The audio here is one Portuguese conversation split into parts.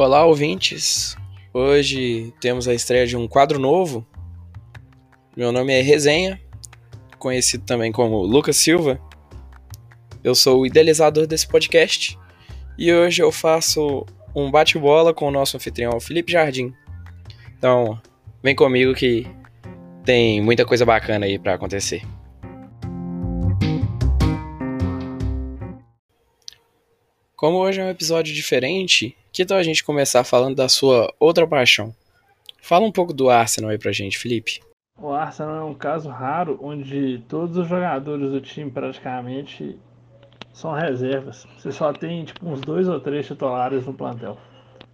Olá, ouvintes. Hoje temos a estreia de um quadro novo. Meu nome é Resenha, conhecido também como Lucas Silva. Eu sou o idealizador desse podcast e hoje eu faço um bate-bola com o nosso anfitrião Felipe Jardim. Então, vem comigo que tem muita coisa bacana aí para acontecer. Como hoje é um episódio diferente, que tal a gente começar falando da sua outra paixão? Fala um pouco do Arsenal aí pra gente, Felipe. O Arsenal é um caso raro onde todos os jogadores do time praticamente são reservas. Você só tem tipo uns dois ou três titulares no plantel.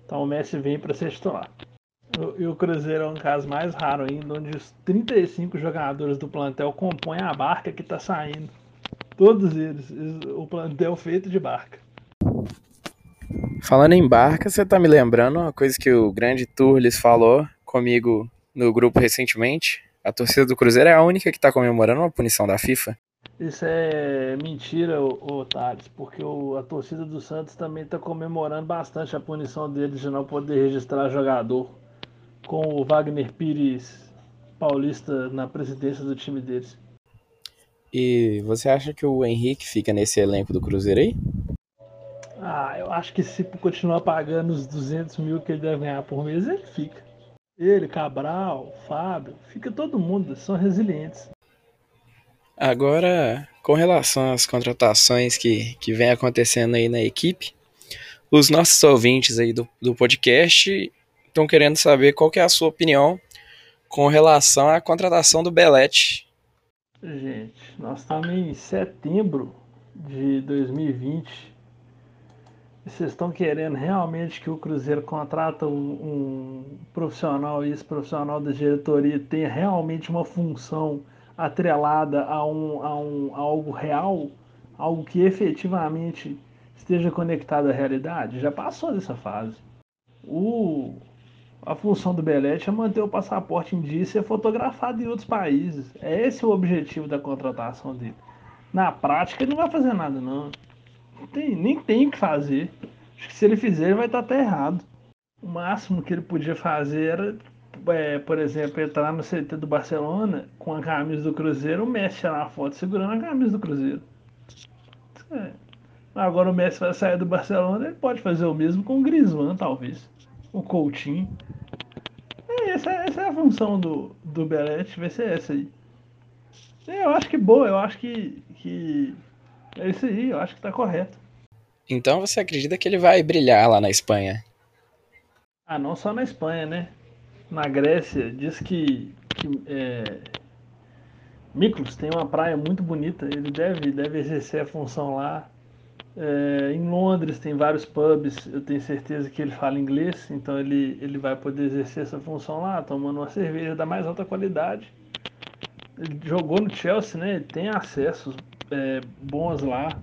Então o Messi vem para ser titular. E o Cruzeiro é um caso mais raro ainda, onde os 35 jogadores do plantel compõem a barca que está saindo. Todos eles, o plantel feito de barca. Falando em barca, você tá me lembrando uma coisa que o grande Turles falou comigo no grupo recentemente. A torcida do Cruzeiro é a única que tá comemorando uma punição da FIFA. Isso é mentira, ô, Thales, porque o, a torcida do Santos também tá comemorando bastante a punição deles de não poder registrar jogador com o Wagner Pires paulista na presidência do time deles. E você acha que o Henrique fica nesse elenco do Cruzeiro aí? Ah, eu acho que se continuar pagando os 200 mil que ele deve ganhar por mês, ele fica. Ele, Cabral, Fábio, fica todo mundo, são resilientes. Agora, com relação às contratações que, que vem acontecendo aí na equipe, os nossos ouvintes aí do, do podcast estão querendo saber qual que é a sua opinião com relação à contratação do Belete. Gente, nós estamos em setembro de 2020 vocês estão querendo realmente que o Cruzeiro contrata um, um profissional e esse profissional da diretoria tenha realmente uma função atrelada a, um, a, um, a algo real, algo que efetivamente esteja conectado à realidade? Já passou dessa fase. O, a função do Belete é manter o passaporte em dia e ser fotografado em outros países. É esse o objetivo da contratação dele. Na prática, ele não vai fazer nada, não tem, nem tem o que fazer. Acho que se ele fizer, ele vai estar até errado. O máximo que ele podia fazer era, é, por exemplo, entrar no CT do Barcelona com a camisa do Cruzeiro, o Messi tirar a foto segurando a camisa do Cruzeiro. É. Agora o Messi vai sair do Barcelona, ele pode fazer o mesmo com o Griezmann, talvez. O Coutinho. É, essa, essa é a função do, do Belete, vai ser essa aí. É, eu acho que boa, eu acho que, que é isso aí, eu acho que tá correto. Então você acredita que ele vai brilhar lá na Espanha? Ah, não só na Espanha, né? Na Grécia, diz que, que é, Miklos tem uma praia muito bonita, ele deve, deve exercer a função lá. É, em Londres tem vários pubs, eu tenho certeza que ele fala inglês, então ele, ele vai poder exercer essa função lá, tomando uma cerveja da mais alta qualidade. Ele jogou no Chelsea, né? Ele tem acessos é, bons lá.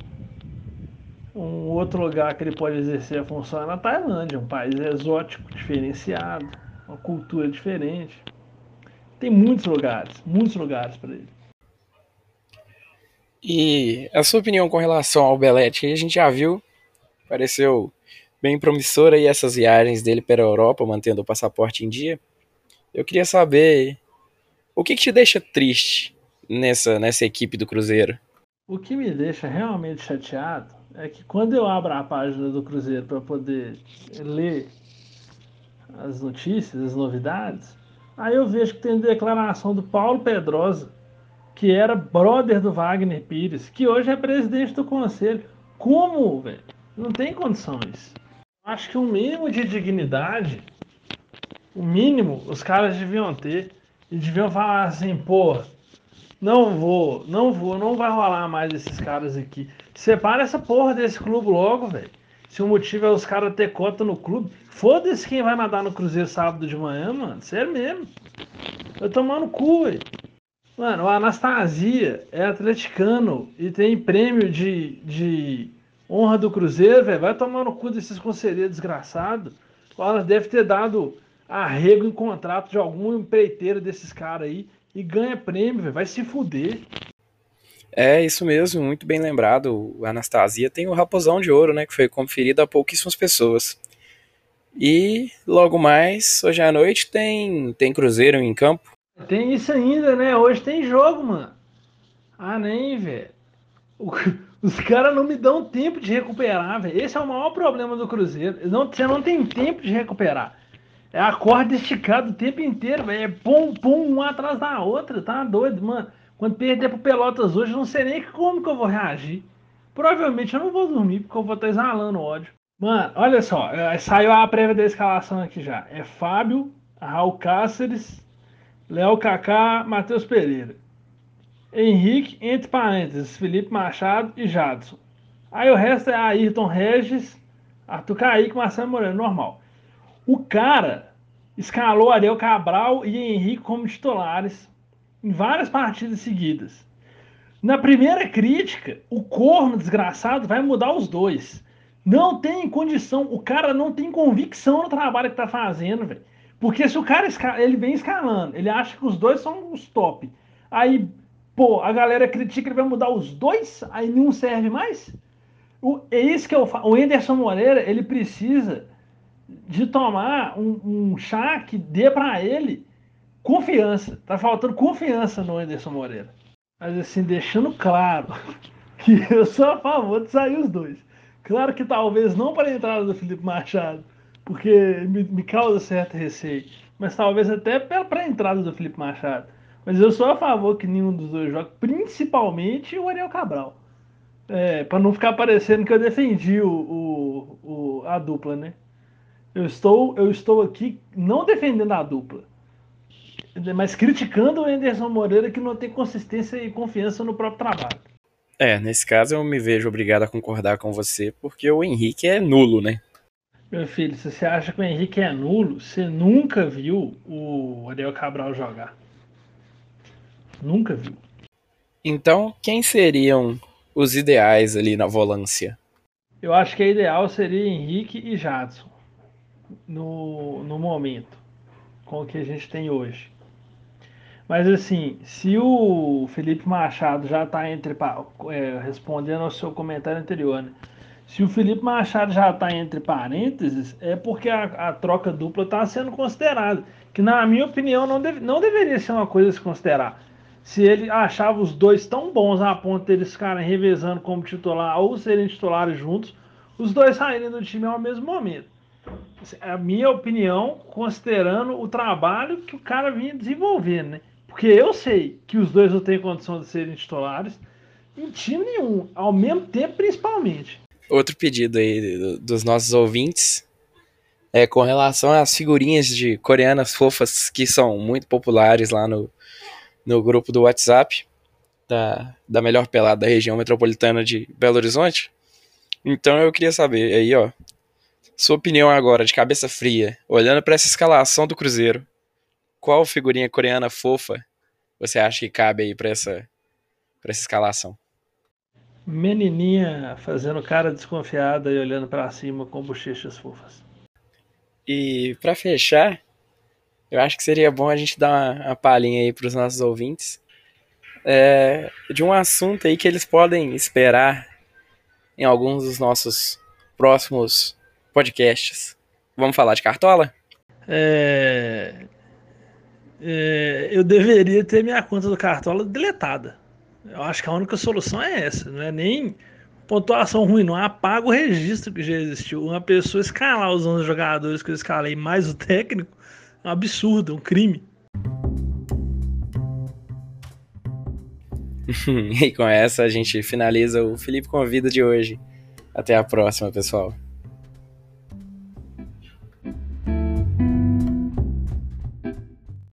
Um outro lugar que ele pode exercer a função é na Tailândia, um país exótico, diferenciado, uma cultura diferente. Tem muitos lugares, muitos lugares para ele. E a sua opinião com relação ao Belete, a gente já viu, pareceu bem promissora aí essas viagens dele para a Europa, mantendo o passaporte em dia. Eu queria saber o que, que te deixa triste nessa, nessa equipe do Cruzeiro? O que me deixa realmente chateado é que quando eu abro a página do Cruzeiro para poder ler as notícias, as novidades, aí eu vejo que tem declaração do Paulo Pedrosa, que era brother do Wagner Pires, que hoje é presidente do conselho. Como, velho? Não tem condições. Acho que o mínimo de dignidade, o mínimo, os caras deviam ter. E deviam falar assim, pô, não vou, não vou, não vai rolar mais esses caras aqui. Separa essa porra desse clube logo, velho. Se o motivo é os caras ter cota no clube, foda-se quem vai nadar no Cruzeiro sábado de manhã, mano. Sério mesmo. Eu tomando cu, velho. Mano, o Anastasia é atleticano e tem prêmio de, de honra do Cruzeiro, velho. Vai tomar no cu desses conselheiros desgraçados. Ela deve ter dado arrego em contrato de algum empreiteiro desses caras aí e ganha prêmio, véio. vai se fuder. É, isso mesmo, muito bem lembrado. O Anastasia tem o Raposão de Ouro, né, que foi conferido a pouquíssimas pessoas. E logo mais, hoje à noite, tem, tem Cruzeiro em campo. Tem isso ainda, né? Hoje tem jogo, mano. Ah, nem, velho. Os caras não me dão tempo de recuperar, velho. Esse é o maior problema do Cruzeiro. Não, você não tem tempo de recuperar. É a corda esticada o tempo inteiro, velho. É pum, pum, uma atrás da outra. Tá doido, mano. Quando perder pro Pelotas hoje, eu não sei nem como que eu vou reagir. Provavelmente eu não vou dormir, porque eu vou estar exalando ódio. Mano, olha só. É, saiu a prévia da escalação aqui já. É Fábio, Raul Cáceres, Léo Kaká, Matheus Pereira. Henrique, entre parênteses, Felipe Machado e Jadson. Aí o resto é Ayrton Regis, Arthur Kaique, Marcelo Moreno, normal. O cara escalou Ariel Cabral e Henrique como titulares em várias partidas seguidas. Na primeira crítica, o corno desgraçado vai mudar os dois. Não tem condição, o cara não tem convicção no trabalho que tá fazendo, velho. Porque se o cara ele vem escalando, ele acha que os dois são os top. Aí, pô, a galera critica ele vai mudar os dois, aí nenhum serve mais. O, é isso que eu falo. O Anderson Moreira, ele precisa de tomar um, um chá que dê para ele confiança. Tá faltando confiança no Anderson Moreira. Mas assim, deixando claro que eu sou a favor de sair os dois. Claro que talvez não para a entrada do Felipe Machado, porque me, me causa certo receio. Mas talvez até para a entrada do Felipe Machado. Mas eu sou a favor que nenhum dos dois jogue, principalmente o Ariel Cabral. É, para não ficar parecendo que eu defendi o, o, o, a dupla, né? Eu estou, eu estou aqui não defendendo a dupla, mas criticando o Anderson Moreira que não tem consistência e confiança no próprio trabalho. É, nesse caso eu me vejo obrigado a concordar com você, porque o Henrique é nulo, né? Meu filho, se você acha que o Henrique é nulo, você nunca viu o Ariel Cabral jogar. Nunca viu. Então, quem seriam os ideais ali na volância? Eu acho que a ideal seria Henrique e Jadson no, no momento, com o que a gente tem hoje. Mas assim, se o Felipe Machado já está entre. É, respondendo ao seu comentário anterior, né? Se o Felipe Machado já está entre parênteses, é porque a, a troca dupla está sendo considerada. Que, na minha opinião, não, deve, não deveria ser uma coisa a se considerar. Se ele achava os dois tão bons a ponto de eles ficarem revezando como titular ou serem titulares juntos, os dois saírem do time ao mesmo momento a minha opinião, considerando o trabalho que o cara vinha desenvolvendo, né? Porque eu sei que os dois não têm condição de serem titulares em time nenhum, ao mesmo tempo, principalmente. Outro pedido aí dos nossos ouvintes é com relação às figurinhas de coreanas fofas que são muito populares lá no, no grupo do WhatsApp da, da melhor pelada da região metropolitana de Belo Horizonte. Então eu queria saber aí, ó, sua opinião agora, de cabeça fria, olhando para essa escalação do Cruzeiro, qual figurinha coreana fofa você acha que cabe aí para essa, pra essa escalação? Menininha fazendo cara desconfiada e olhando para cima com bochechas fofas. E para fechar, eu acho que seria bom a gente dar uma, uma palhinha aí para os nossos ouvintes é, de um assunto aí que eles podem esperar em alguns dos nossos próximos podcasts. Vamos falar de cartola? É... É... Eu deveria ter minha conta do cartola deletada. Eu acho que a única solução é essa. Não é nem pontuação ruim, não apaga o registro que já existiu. Uma pessoa escalar os 11 jogadores que eu escalei mais o técnico é um absurdo, é um crime. e com essa a gente finaliza o Felipe Convida de hoje. Até a próxima, pessoal.